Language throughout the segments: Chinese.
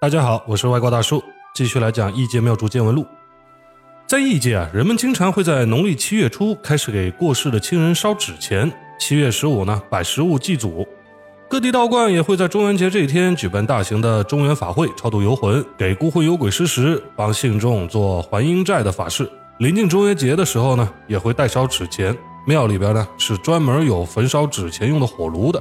大家好，我是外挂大叔，继续来讲《异界妙著见闻录》。在异界啊，人们经常会在农历七月初开始给过世的亲人烧纸钱，七月十五呢摆食物祭祖。各地道观也会在中元节这一天举办大型的中元法会，超度游魂，给孤魂游鬼施食，帮信众做还阴债的法事。临近中元节的时候呢，也会代烧纸钱。庙里边呢是专门有焚烧纸钱用的火炉的。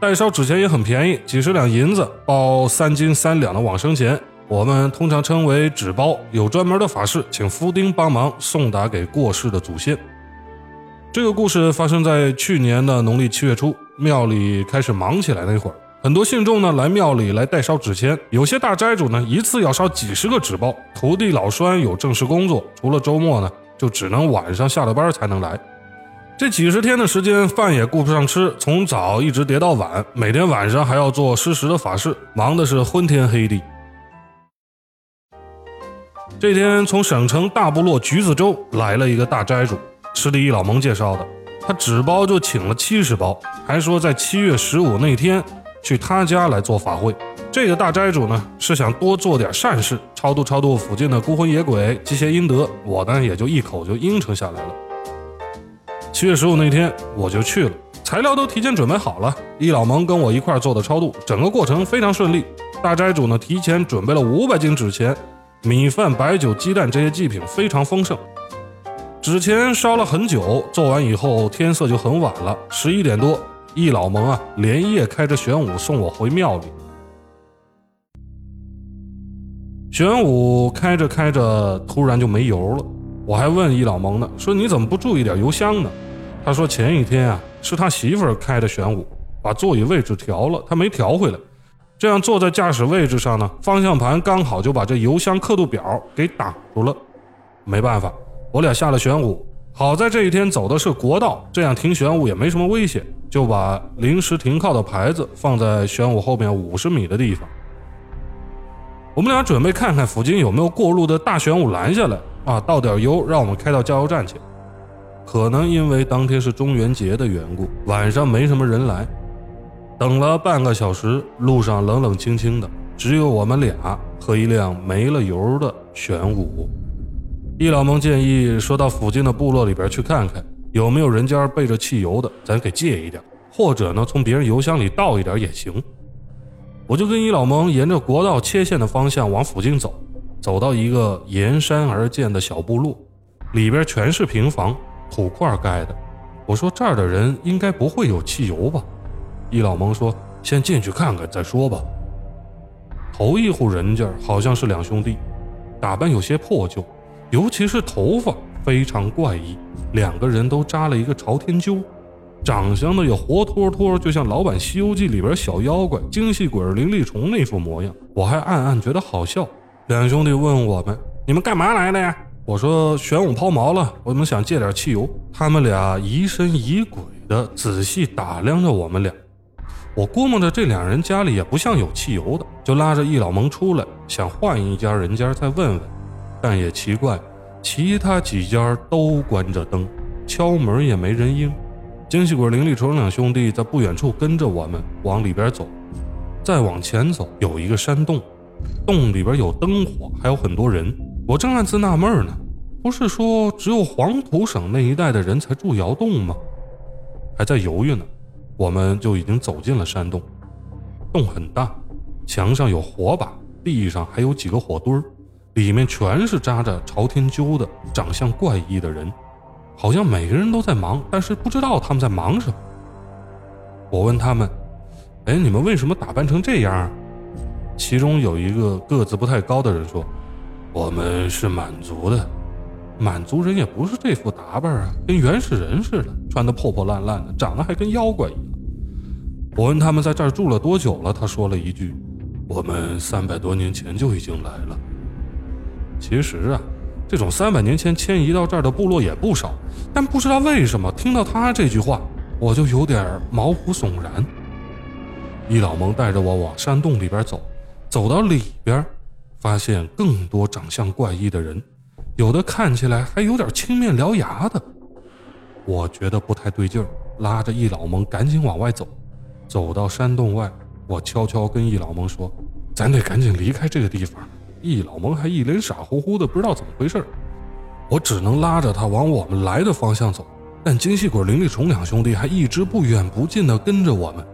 代烧纸钱也很便宜，几十两银子包三斤三两的往生钱，我们通常称为纸包。有专门的法事，请夫丁帮忙送达给过世的祖先。这个故事发生在去年的农历七月初，庙里开始忙起来那会儿，很多信众呢来庙里来代烧纸钱，有些大斋主呢一次要烧几十个纸包。徒弟老栓有正式工作，除了周末呢，就只能晚上下了班才能来。这几十天的时间，饭也顾不上吃，从早一直叠到晚，每天晚上还要做施食的法事，忙的是昏天黑地。这天，从省城大部落橘子洲来了一个大斋主，是李老蒙介绍的。他纸包就请了七十包，还说在七月十五那天去他家来做法会。这个大斋主呢，是想多做点善事，超度超度附近的孤魂野鬼，积些阴德。我呢，也就一口就应承下来了。七月十五那天，我就去了，材料都提前准备好了。易老蒙跟我一块做的超度，整个过程非常顺利。大斋主呢，提前准备了五百斤纸钱，米饭、白酒、鸡蛋这些祭品非常丰盛。纸钱烧了很久，做完以后天色就很晚了，十一点多，易老蒙啊连夜开着玄武送我回庙里。玄武开着开着，突然就没油了。我还问易老蒙呢，说你怎么不注意点油箱呢？他说前一天啊，是他媳妇儿开的玄武，把座椅位置调了，他没调回来，这样坐在驾驶位置上呢，方向盘刚好就把这油箱刻度表给挡住了。没办法，我俩下了玄武，好在这一天走的是国道，这样停玄武也没什么危险，就把临时停靠的牌子放在玄武后面五十米的地方。我们俩准备看看附近有没有过路的大玄武拦下来啊，倒点油，让我们开到加油站去。可能因为当天是中元节的缘故，晚上没什么人来。等了半个小时，路上冷冷清清的，只有我们俩和一辆没了油的玄武。易老蒙建议说到附近的部落里边去看看，有没有人家备着汽油的，咱给借一点，或者呢从别人油箱里倒一点也行。我就跟易老蒙沿着国道切线的方向往附近走，走到一个沿山而建的小部落，里边全是平房。土块盖的，我说这儿的人应该不会有汽油吧？易老蒙说：“先进去看看再说吧。”头一户人家好像是两兄弟，打扮有些破旧，尤其是头发非常怪异，两个人都扎了一个朝天揪，长相呢也活脱脱就像老版《西游记》里边小妖怪精细鬼灵力虫那副模样，我还暗暗觉得好笑。两兄弟问我们：“你们干嘛来的呀？”我说玄武抛锚了，我们想借点汽油。他们俩疑神疑鬼的仔细打量着我们俩。我估摸着这两人家里也不像有汽油的，就拉着易老蒙出来，想换一家人家再问问。但也奇怪，其他几家都关着灯，敲门也没人应。精细鬼、灵力虫两兄弟在不远处跟着我们往里边走。再往前走，有一个山洞，洞里边有灯火，还有很多人。我正暗自纳闷呢，不是说只有黄土省那一带的人才住窑洞吗？还在犹豫呢，我们就已经走进了山洞。洞很大，墙上有火把，地上还有几个火堆儿，里面全是扎着朝天揪的、长相怪异的人，好像每个人都在忙，但是不知道他们在忙什么。我问他们：“哎，你们为什么打扮成这样？”其中有一个个子不太高的人说。我们是满族的，满族人也不是这副打扮啊，跟原始人似的，穿的破破烂烂的，长得还跟妖怪一样。我问他们在这儿住了多久了，他说了一句：“我们三百多年前就已经来了。”其实啊，这种三百年前迁移到这儿的部落也不少，但不知道为什么听到他这句话，我就有点毛骨悚然。易老蒙带着我往山洞里边走，走到里边。发现更多长相怪异的人，有的看起来还有点青面獠牙的，我觉得不太对劲儿，拉着易老蒙赶紧往外走。走到山洞外，我悄悄跟易老蒙说：“咱得赶紧离开这个地方。易老蒙还一脸傻乎乎的，不知道怎么回事我只能拉着他往我们来的方向走，但金细鬼、林立虫两兄弟还一直不远不近的跟着我们。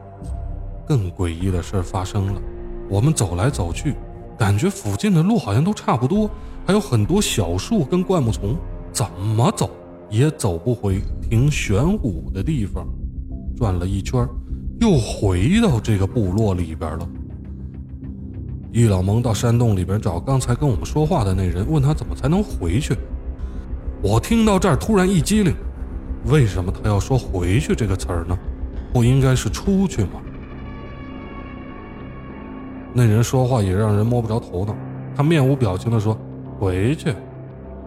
更诡异的事发生了，我们走来走去，感觉附近的路好像都差不多，还有很多小树跟灌木丛，怎么走也走不回停玄武的地方。转了一圈，又回到这个部落里边了。易老蒙到山洞里边找刚才跟我们说话的那人，问他怎么才能回去。我听到这儿突然一激灵，为什么他要说“回去”这个词儿呢？不应该是出去吗？那人说话也让人摸不着头脑，他面无表情地说：“回去，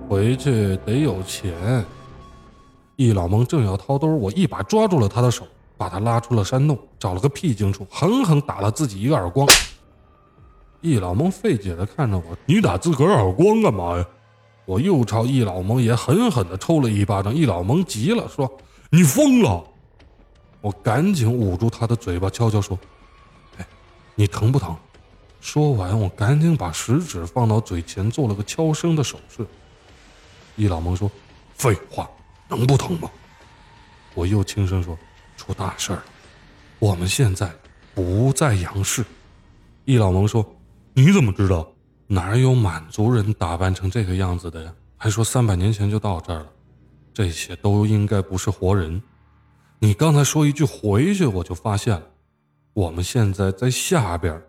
回去得有钱。”易老蒙正要掏兜，我一把抓住了他的手，把他拉出了山洞，找了个僻静处，狠狠打了自己一个耳光。易老蒙费解的看着我：“你打自个儿耳光干嘛呀？”我又朝易老蒙也狠狠的抽了一巴掌。易老蒙急了，说：“你疯了！”我赶紧捂住他的嘴巴，悄悄说：“哎，你疼不疼？”说完，我赶紧把食指放到嘴前，做了个悄声的手势。易老蒙说：“废话，能不疼吗？”我又轻声说：“出大事了，我们现在不在杨氏。”易老蒙说。你怎么知道？哪有满族人打扮成这个样子的呀？还说三百年前就到这儿了，这些都应该不是活人。你刚才说一句“回去”，我就发现了，我们现在在下边